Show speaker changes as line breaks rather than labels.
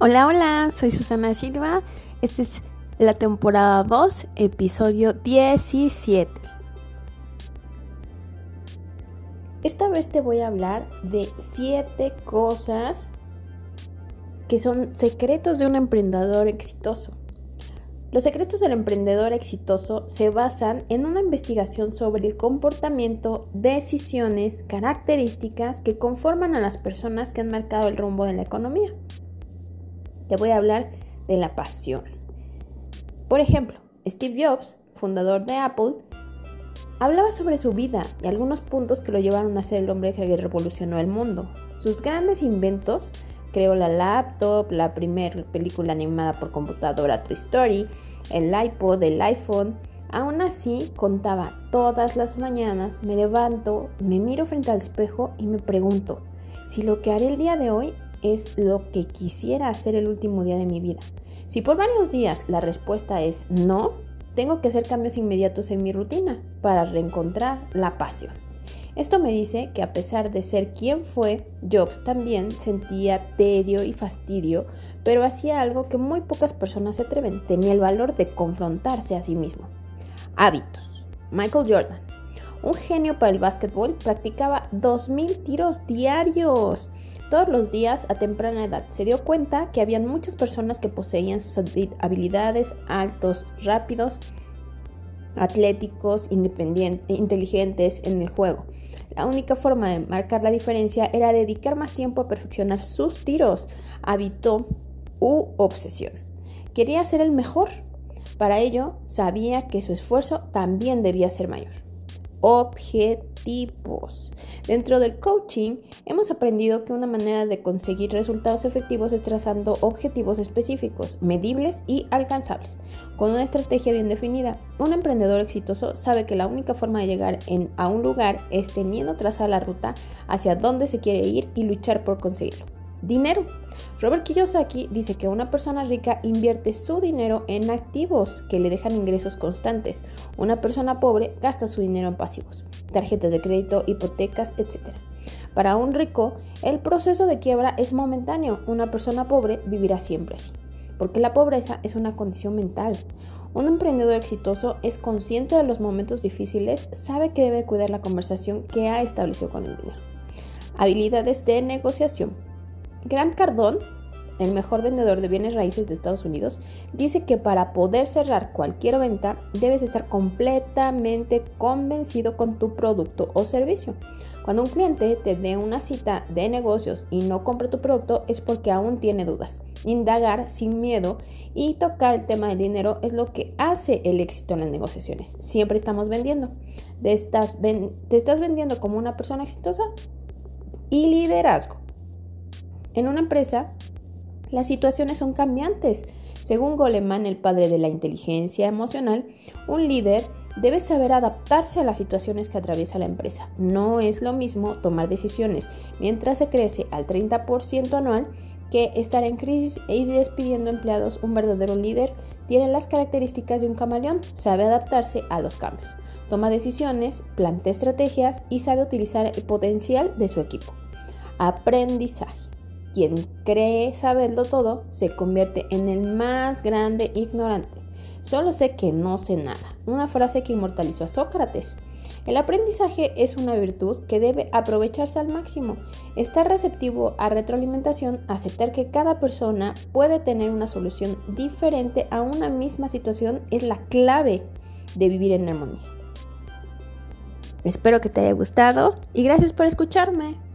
Hola, hola, soy Susana Silva. Esta es la temporada 2, episodio 17. Esta vez te voy a hablar de 7 cosas que son secretos de un emprendedor exitoso. Los secretos del emprendedor exitoso se basan en una investigación sobre el comportamiento, decisiones, características que conforman a las personas que han marcado el rumbo de la economía te voy a hablar de la pasión. Por ejemplo, Steve Jobs, fundador de Apple, hablaba sobre su vida y algunos puntos que lo llevaron a ser el hombre que revolucionó el mundo. Sus grandes inventos, creó la laptop, la primera película animada por computadora Toy Story, el iPod, el iPhone. Aún así, contaba todas las mañanas, me levanto, me miro frente al espejo y me pregunto si lo que haré el día de hoy es lo que quisiera hacer el último día de mi vida. Si por varios días la respuesta es no, tengo que hacer cambios inmediatos en mi rutina para reencontrar la pasión. Esto me dice que a pesar de ser quien fue, Jobs también sentía tedio y fastidio, pero hacía algo que muy pocas personas se atreven, tenía el valor de confrontarse a sí mismo. Hábitos. Michael Jordan, un genio para el básquetbol, practicaba 2.000 tiros diarios todos los días a temprana edad. Se dio cuenta que habían muchas personas que poseían sus habilidades altos, rápidos, atléticos, inteligentes en el juego. La única forma de marcar la diferencia era dedicar más tiempo a perfeccionar sus tiros, hábito u obsesión. Quería ser el mejor. Para ello, sabía que su esfuerzo también debía ser mayor objetivos. Dentro del coaching hemos aprendido que una manera de conseguir resultados efectivos es trazando objetivos específicos, medibles y alcanzables. Con una estrategia bien definida, un emprendedor exitoso sabe que la única forma de llegar a un lugar es teniendo trazada la ruta hacia dónde se quiere ir y luchar por conseguirlo. Dinero. Robert Kiyosaki dice que una persona rica invierte su dinero en activos que le dejan ingresos constantes. Una persona pobre gasta su dinero en pasivos, tarjetas de crédito, hipotecas, etc. Para un rico, el proceso de quiebra es momentáneo. Una persona pobre vivirá siempre así, porque la pobreza es una condición mental. Un emprendedor exitoso es consciente de los momentos difíciles, sabe que debe cuidar la conversación que ha establecido con el dinero. Habilidades de negociación. Grant Cardone, el mejor vendedor de bienes raíces de Estados Unidos, dice que para poder cerrar cualquier venta debes estar completamente convencido con tu producto o servicio. Cuando un cliente te dé una cita de negocios y no compre tu producto es porque aún tiene dudas. Indagar sin miedo y tocar el tema del dinero es lo que hace el éxito en las negociaciones. Siempre estamos vendiendo. ¿Te estás, te estás vendiendo como una persona exitosa? Y liderazgo. En una empresa, las situaciones son cambiantes. Según Goleman, el padre de la inteligencia emocional, un líder debe saber adaptarse a las situaciones que atraviesa la empresa. No es lo mismo tomar decisiones mientras se crece al 30% anual que estar en crisis y despidiendo empleados. Un verdadero líder tiene las características de un camaleón, sabe adaptarse a los cambios, toma decisiones, plantea estrategias y sabe utilizar el potencial de su equipo. Aprendizaje. Quien cree saberlo todo se convierte en el más grande ignorante. Solo sé que no sé nada. Una frase que inmortalizó a Sócrates. El aprendizaje es una virtud que debe aprovecharse al máximo. Estar receptivo a retroalimentación, aceptar que cada persona puede tener una solución diferente a una misma situación es la clave de vivir en armonía. Espero que te haya gustado y gracias por escucharme.